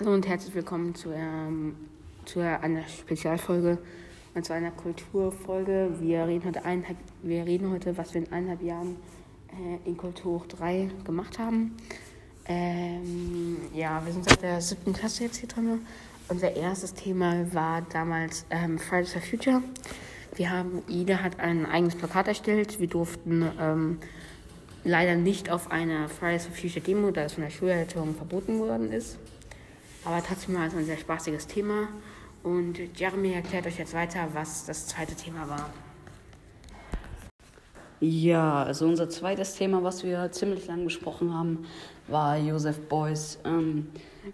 Hallo und herzlich willkommen zu, ähm, zu einer Spezialfolge, und zwar einer Kulturfolge. Wir reden heute, eineinhalb, wir reden heute was wir in eineinhalb Jahren äh, in Kultur hoch 3 gemacht haben. Ähm, ja, wir sind seit der siebten Klasse jetzt hier drin. Unser erstes Thema war damals ähm, Fridays for Future. Wir haben, jeder hat ein eigenes Plakat erstellt. Wir durften ähm, leider nicht auf einer Fridays for Future Demo, da es von der Schulleitung verboten worden ist. Aber trotzdem war es ein sehr spaßiges Thema. Und Jeremy erklärt euch jetzt weiter, was das zweite Thema war. Ja, also unser zweites Thema, was wir ziemlich lang besprochen haben, war Josef Beuys. Ähm,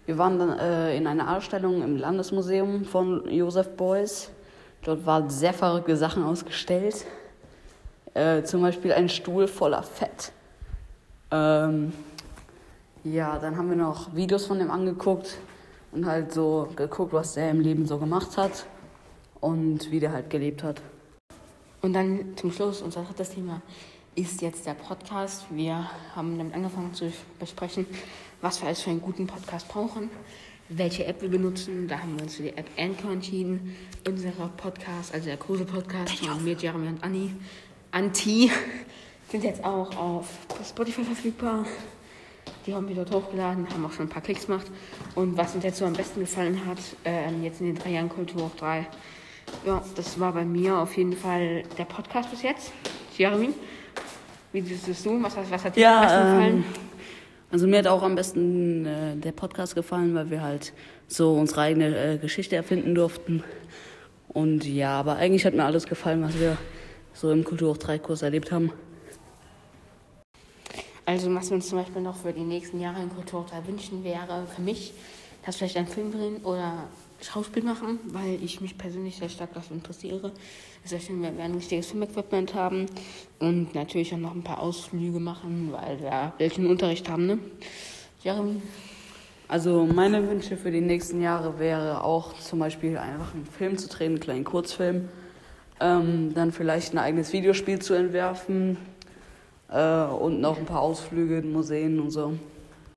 wir waren dann äh, in einer Ausstellung im Landesmuseum von Josef Beuys. Dort waren sehr verrückte Sachen ausgestellt. Äh, zum Beispiel ein Stuhl voller Fett. Ähm, ja, dann haben wir noch Videos von dem angeguckt und halt so geguckt, was der im Leben so gemacht hat und wie der halt gelebt hat. Und dann zum Schluss, unser drittes Thema ist jetzt der Podcast. Wir haben damit angefangen zu besprechen, was wir alles für einen guten Podcast brauchen, welche App wir benutzen. Da haben wir uns für die App Anchor entschieden. Unser Podcast, also der Kruse Podcast von mir, Jeremy und Anni, Anti, sind jetzt auch auf Spotify verfügbar. Die haben wir dort hochgeladen, haben auch schon ein paar Klicks gemacht. Und was uns jetzt so am besten gefallen hat, ähm, jetzt in den drei Jahren Kultur hoch drei, ja, das war bei mir auf jeden Fall der Podcast bis jetzt. Jeremy, wie siehst du? Was, was hat dir Ja, am besten gefallen? ähm, Also mir hat auch am besten äh, der Podcast gefallen, weil wir halt so unsere eigene äh, Geschichte erfinden durften. Und ja, aber eigentlich hat mir alles gefallen, was wir so im Kultur 3 Kurs erlebt haben. Also, was wir uns zum Beispiel noch für die nächsten Jahre in Kultur 3 wünschen, wäre für mich, dass vielleicht einen Film drehen oder Schauspiel machen, weil ich mich persönlich sehr stark dafür interessiere. Es wäre schön, wenn wir ein richtiges Filmequipment haben und natürlich auch noch ein paar Ausflüge machen, weil wir welchen Unterricht haben, ne? Jeremy? Also meine Wünsche für die nächsten Jahre wäre auch zum Beispiel einfach einen Film zu drehen, einen kleinen Kurzfilm. Ähm, dann vielleicht ein eigenes Videospiel zu entwerfen und noch ein paar Ausflüge in Museen und so.